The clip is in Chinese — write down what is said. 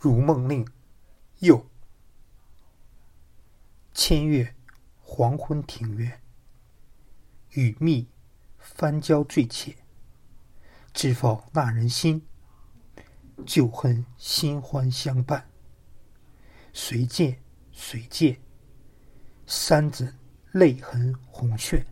《如梦令》，又千月黄昏庭院，雨密翻焦醉浅，知否那人心？旧恨新欢相伴，谁见谁见？三枕泪痕红炫。